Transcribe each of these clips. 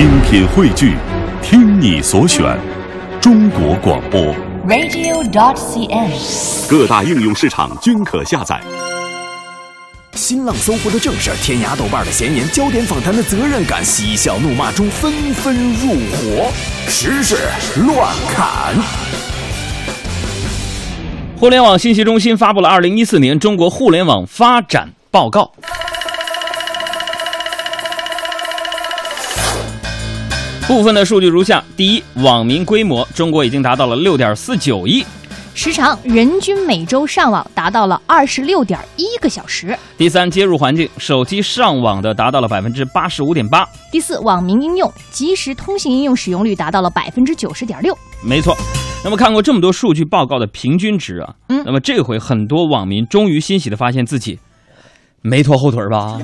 精品汇聚，听你所选，中国广播。radio.dot.cn，。各大应用市场均可下载。新浪、搜狐的正事，天涯、豆瓣的闲言，焦点访谈的责任感，嬉笑怒骂中纷纷入伙，时事乱砍。互联网信息中心发布了《二零一四年中国互联网发展报告》。部分的数据如下：第一，网民规模，中国已经达到了六点四九亿；时长，人均每周上网达到了二十六点一个小时。第三，接入环境，手机上网的达到了百分之八十五点八。第四，网民应用，即时通信应用使用率达到了百分之九十点六。没错。那么看过这么多数据报告的平均值啊，嗯那么这回很多网民终于欣喜的发现自己没拖后腿吧？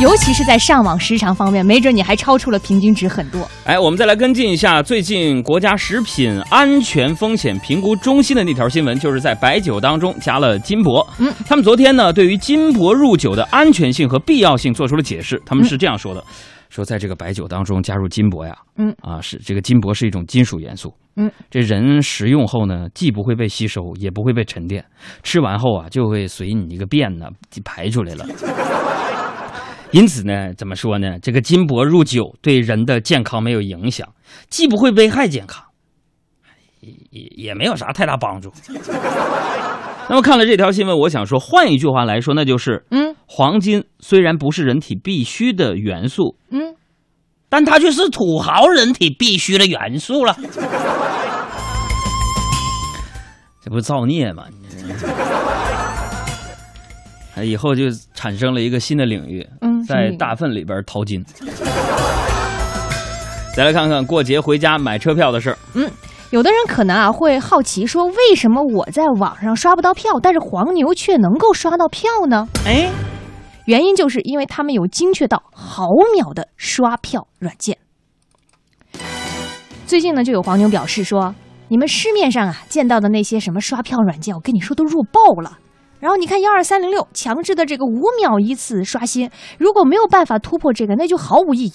尤其是在上网时长方面，没准你还超出了平均值很多。哎，我们再来跟进一下最近国家食品安全风险评估中心的那条新闻，就是在白酒当中加了金箔。嗯，他们昨天呢对于金箔入酒的安全性和必要性做出了解释。他们是这样说的：说在这个白酒当中加入金箔呀，嗯啊是这个金箔是一种金属元素。嗯，这人食用后呢，既不会被吸收，也不会被沉淀，吃完后啊就会随你一个便呢排出来了。因此呢，怎么说呢？这个金箔入酒对人的健康没有影响，既不会危害健康，也也也没有啥太大帮助。那么看了这条新闻，我想说，换一句话来说，那就是，嗯黄金虽然不是人体必需的元素，嗯，但它却是土豪人体必须的元素了。这不造孽吗？以后就产生了一个新的领域，在大粪里边淘金。再来看看过节回家买车票的事儿。嗯有的人可能啊会好奇说，为什么我在网上刷不到票，但是黄牛却能够刷到票呢？哎，原因就是因为他们有精确到毫秒的刷票软件。最近呢，就有黄牛表示说，你们市面上啊见到的那些什么刷票软件，我跟你说都弱爆了。然后你看幺二三零六强制的这个五秒一次刷新，如果没有办法突破这个，那就毫无意义。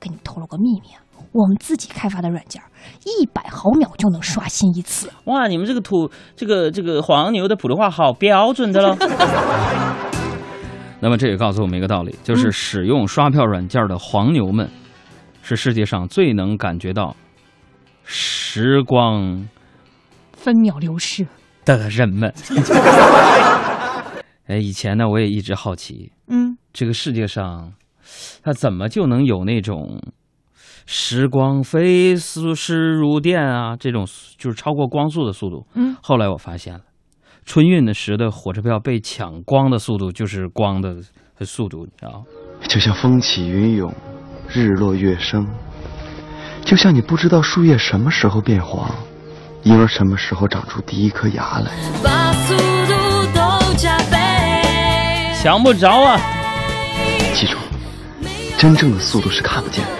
给你透露个秘密啊，我们自己开发的软件，一百毫秒就能刷新一次。哇，你们这个土这个这个黄牛的普通话好标准的喽。那么这也告诉我们一个道理，就是嗯使用刷票软件的黄牛们，是世界上最能感觉到时光分秒流逝，的人们。哎，以前呢，我也一直好奇，嗯，这个世界上，它怎么就能有那种时光飞速逝如电啊？这种就是超过光速的速度。嗯，后来我发现了，春运的时的火车票被抢光的速度就是光的速度，你知道吗？就像风起云涌，日落月升，就像你不知道树叶什么时候变黄，婴儿什么时候长出第一颗牙来。把速度都加倍。想不着啊！记住，真正的速度是看不见的。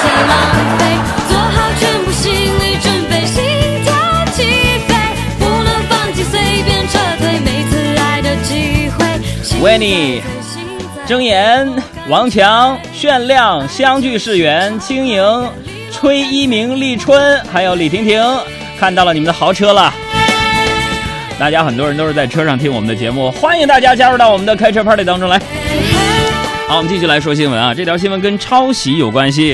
太狼狈，做好全部心理准备，心跳起飞，不能放弃，随便撤退，每次爱的机会。维尼睁眼，王强、炫亮相聚是缘，轻盈、崔一鸣、立春，还有李婷婷，看到了你们的豪车了。大家很多人都是在车上听我们的节目，欢迎大家加入到我们的开车 party 当中来。好，我们继续来说新闻啊，这条新闻跟抄袭有关系。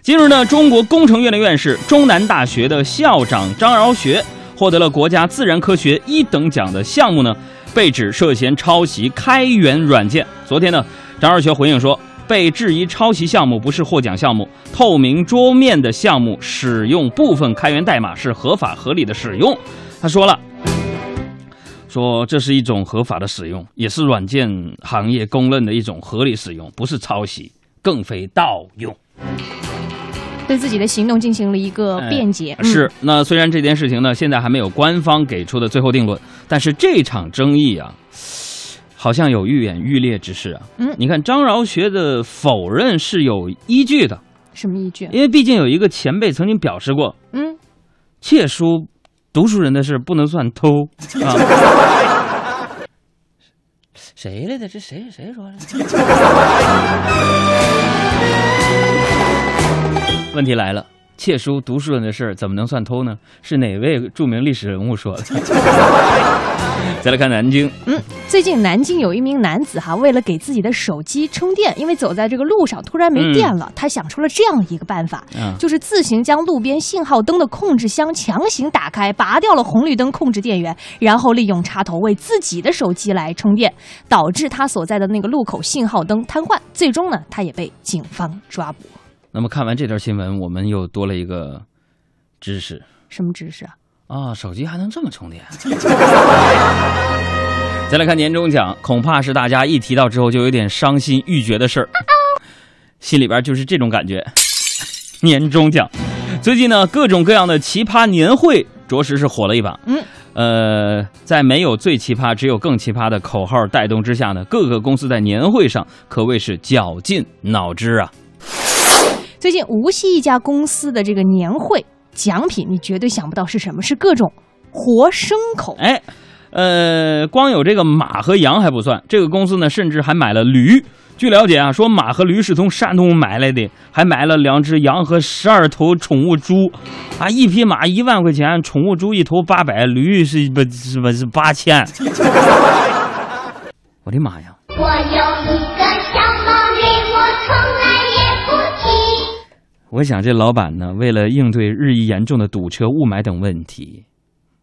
近日呢，中国工程院的院士、中南大学的校长张饶学获得了国家自然科学一等奖的项目呢，被指涉嫌抄袭开源软件。昨天呢，张饶学回应说，被质疑抄袭项目不是获奖项目，透明桌面的项目使用部分开源代码是合法合理的使用。他说了。说这是一种合法的使用，也是软件行业公认的一种合理使用，不是抄袭，更非盗用。对自己的行动进行了一个辩解。嗯是，那虽然这件事情呢，现在还没有官方给出的最后定论，但是这场争议啊，好像有愈演愈烈之势啊。嗯你看张饶学的否认是有依据的，什么依据？因为毕竟有一个前辈曾经表示过，嗯，窃书读书人的事不能算偷 啊。谁来的？这谁谁说的？问题来了，窃书读书人的事儿怎么能算偷呢？是哪位著名历史人物说的？再来看南京，嗯最近南京有一名男子哈，为了给自己的手机充电，因为走在这个路上突然没电了，他想出了这样一个办法，嗯就是自行将路边信号灯的控制箱强行打开，拔掉了红绿灯控制电源，然后利用插头为自己的手机来充电，导致他所在的那个路口信号灯瘫痪，最终呢，他也被警方抓捕。那么看完这条新闻，我们又多了一个知识。什么知识啊？啊，手机还能这么充电。再来看年终奖，恐怕是大家一提到之后就有点伤心欲绝的事儿，心里边就是这种感觉。年终奖，最近呢，各种各样的奇葩年会着实是火了一把。嗯，呃，在没有最奇葩，只有更奇葩的口号带动之下呢，各个公司在年会上可谓是绞尽脑汁啊。最近无锡一家公司的这个年会奖品，你绝对想不到是什么，是各种活牲口。哎，呃，光有这个马和羊还不算，这个公司呢，甚至还买了驴。据了解啊，说马和驴是从山东买来的，还买了两只羊和十二头宠物猪，啊，一匹马一万块钱，宠物猪一头八百，驴是不是不是八千？我的妈呀！我有我想这老板呢，为了应对日益严重的堵车、雾霾等问题，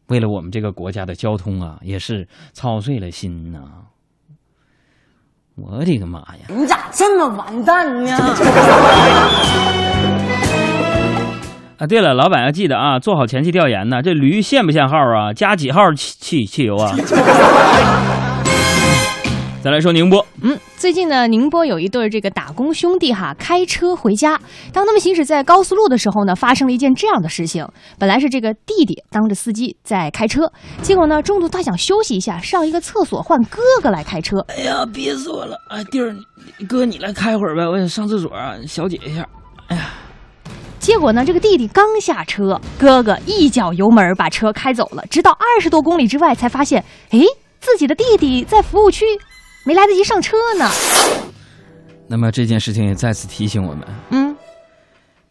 为了我们这个国家的交通啊，也是操碎了心呐、我的个妈呀！你咋这么完蛋呢？啊，对了，老板要记得啊，做好前期调研呢。这驴限不限号啊？加几号汽汽汽油啊？再来说宁波，嗯，最近呢，宁波有一对儿这个打工兄弟哈，开车回家，当他们行驶在高速路的时候呢，发生了一件这样的事情。本来是这个弟弟当着司机在开车，结果呢，中途他想休息一下，上一个厕所，换哥哥来开车。哎呀，憋死我了！哎，弟儿，哥你来开会儿呗，我想上厕所啊，小解一下。哎呀结果呢，这个弟弟刚下车，哥哥一脚油门把车开走了，直到二十多公里之外才发现，哎，自己的弟弟在服务区，没来得及上车呢。那么这件事情也再次提醒我们，嗯，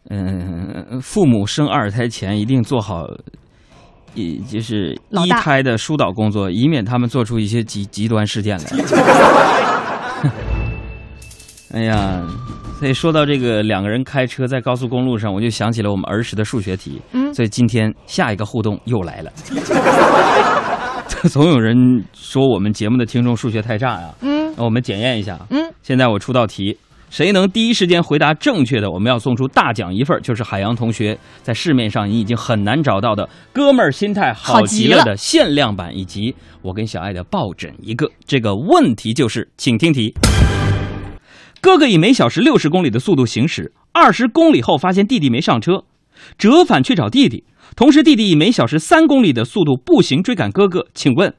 嗯，父母生二胎前一定做好，一就是一胎的疏导工作，以免他们做出一些极极端事件来。哎呀，所以说到这个两个人开车在高速公路上，我就想起了我们儿时的数学题。嗯所以今天下一个互动又来了。总有人说我们节目的听众数学太差呀、嗯那我们检验一下。嗯，现在我出道题，谁能第一时间回答正确的，我们要送出大奖一份，就是海洋同学在市面上你已经很难找到的“哥们儿心态好极了”的限量版，以及我跟小爱的抱枕一个。这个问题就是，请听题：哥哥以每小时六十公里的速度行驶，二十公里后发现弟弟没上车，折返去找弟弟。同时，弟弟以每小时三公里的速度步行追赶哥哥，请问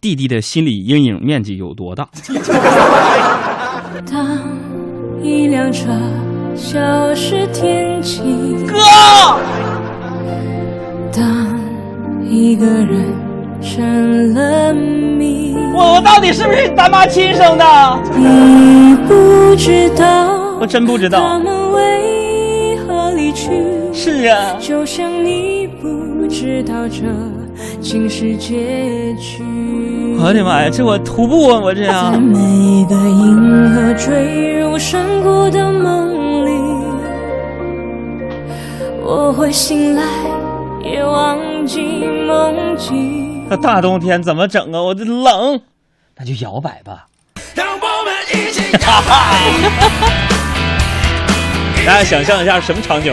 弟弟的心理阴影面积有多大？当一辆车消失天际，哥，当一个人成了谜，我我到底是不是咱妈亲生的？你不知道我真不知他道。们为何离去，是啊，就像你不知道这竟是结局。我的妈呀，这我徒步啊，我这在样。每个银河坠入山谷的梦里，我会醒来，也忘记梦境。那大冬天怎么整啊？我这冷，那就摇摆吧。让我们一起摇摆 大家想象一下什么场景？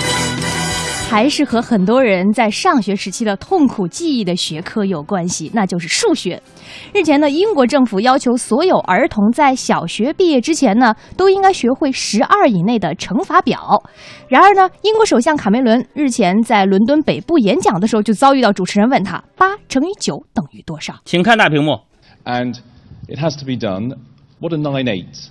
还是和很多人在上学时期的痛苦记忆的学科有关系，那就是数学。日前呢，英国政府要求所有儿童在小学毕业之前呢，都应该学会十二以内的乘法表。然而呢，英国首相卡梅伦日前在伦敦北部演讲的时候，就遭遇到主持人问他八乘以九等于多少。请看大屏幕。and it has to be done. What are nine eights?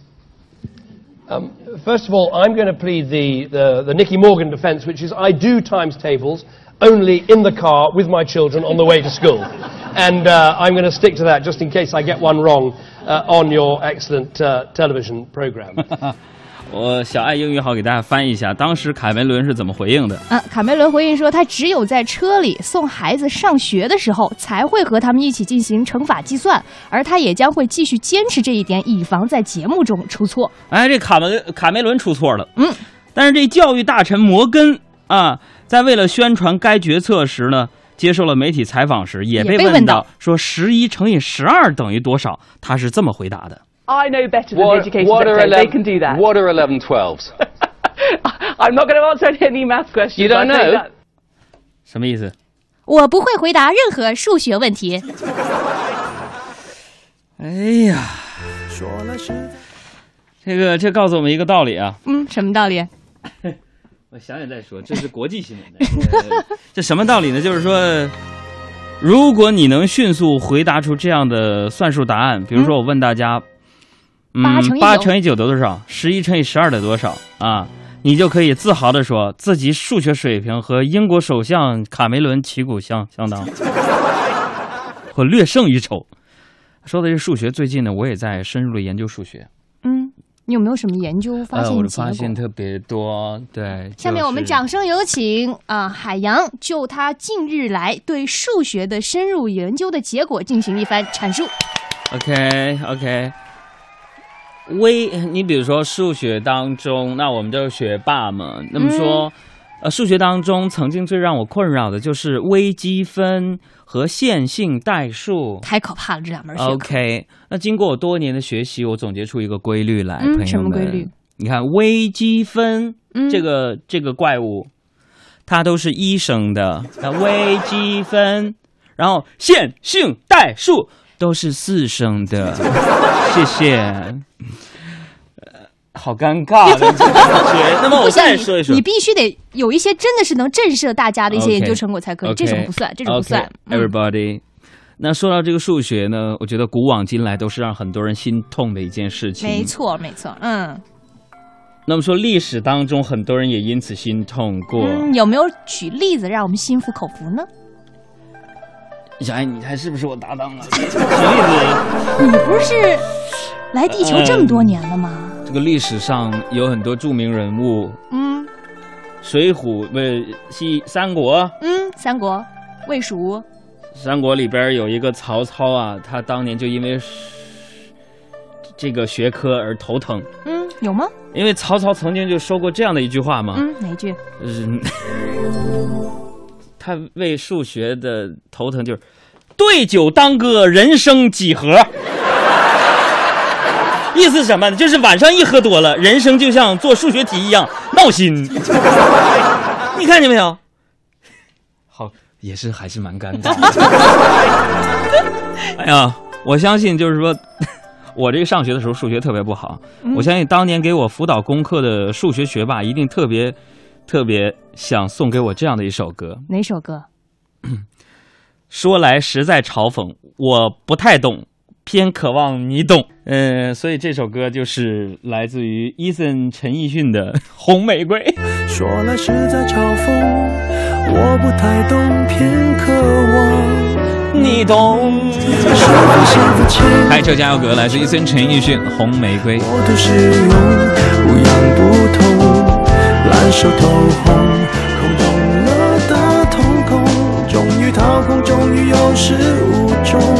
Um, first of all, I'm going to plead the, the, the Nicky Morgan defence, which is I do times tables only in the car with my children on the way to school. And uh, I'm going to stick to that just in case I get one wrong uh, on your excellent uh, television program. 我小爱英语好给大家翻译一下，当时卡梅伦是怎么回应的？嗯，卡梅伦回应说，他只有在车里送孩子上学的时候，才会和他们一起进行乘法计算，而他也将会继续坚持这一点，以防在节目中出错。哎，这卡梅卡梅伦出错了，嗯，但是这教育大臣摩根啊，在为了宣传该决策时呢，接受了媒体采访时，也被问到到说十一乘以十二等于多少，他是这么回答的。I know better than What, educated what are secretary. They 11, can do that. What are 11 12s? I'm not going to answer any math questions. You don't know? 什么意思？我不会回答任何数学问题。哎呀，这个这告诉我们一个道理啊，嗯，什么道理？我想想再说，这是国际新闻的。呃这什么道理呢？就是说，如果你能迅速回答出这样的算术答案，比如说我问大家，嗯，八乘以八乘以九得多少？十一乘以十二得多少啊？你就可以自豪地说自己数学水平和英国首相卡梅伦旗鼓相相当，或略胜一筹。说的是数学，最近呢，我也在深入的研究数学。嗯，你有没有什么研究发呃，我的现？发现特别多。对，下面我们掌声有请啊、海洋就他近日来对数学的深入研究的结果进行一番阐述。OK OK，微，你比如说数学当中，那我们就是学霸嘛。那么说，呃，数学当中曾经最让我困扰的就是微积分和线性代数。太可怕了，这两门学科。OK，那经过我多年的学习，我总结出一个规律来，嗯朋友们。什么规律？你看微积分、嗯这个这个怪物，它都是一声的，那微积分，然后线性代数都是四声的。谢谢。呃 好尴尬的感觉。那么我再说一说你，必须得有一些真的是能震慑大家的一些研究成果才可以。这种不算，这种不算。嗯 Everybody，、那说到这个数学呢，我觉得古往今来都是让很多人心痛的一件事情。没。错，没错。嗯那么说历史当中，很多人也因此心痛过。嗯，有没有举例子让我们心服口服呢？小爱，你还是不是我搭档啊？举例子，你不是来地球这么多年了吗？这个历史上有很多著名人物，嗯水浒不是西三国，嗯，三国、魏蜀，三国里边有一个曹操啊，他当年就因为这个学科而头疼。嗯，有吗？因为曹操曾经就说过这样的一句话嘛，嗯，哪一句？嗯，他为数学的头疼就是“对酒当歌，人生几何”，意思是什么呢？就是晚上一喝多了，人生就像做数学题一样闹心。你看见没有？好，也是还是蛮尴尬的。哎呀，我相信就是说。我这个上学的时候数学特别不好，嗯我相信当年给我辅导功课的数学学霸一定特别特别想送给我这样的一首歌。哪首歌？说来实在嘲讽，我不太懂，偏渴望你懂。嗯，所以这首歌就是来自于伊森陈奕迅的《红玫瑰》。说来实在嘲讽，我不太懂，偏渴望你懂。是否像之前开车加油歌来自伊森陈奕迅《红玫瑰》。我都是用不样不同，烂熟透红，空洞了的瞳孔，终于掏空，终于有始无终。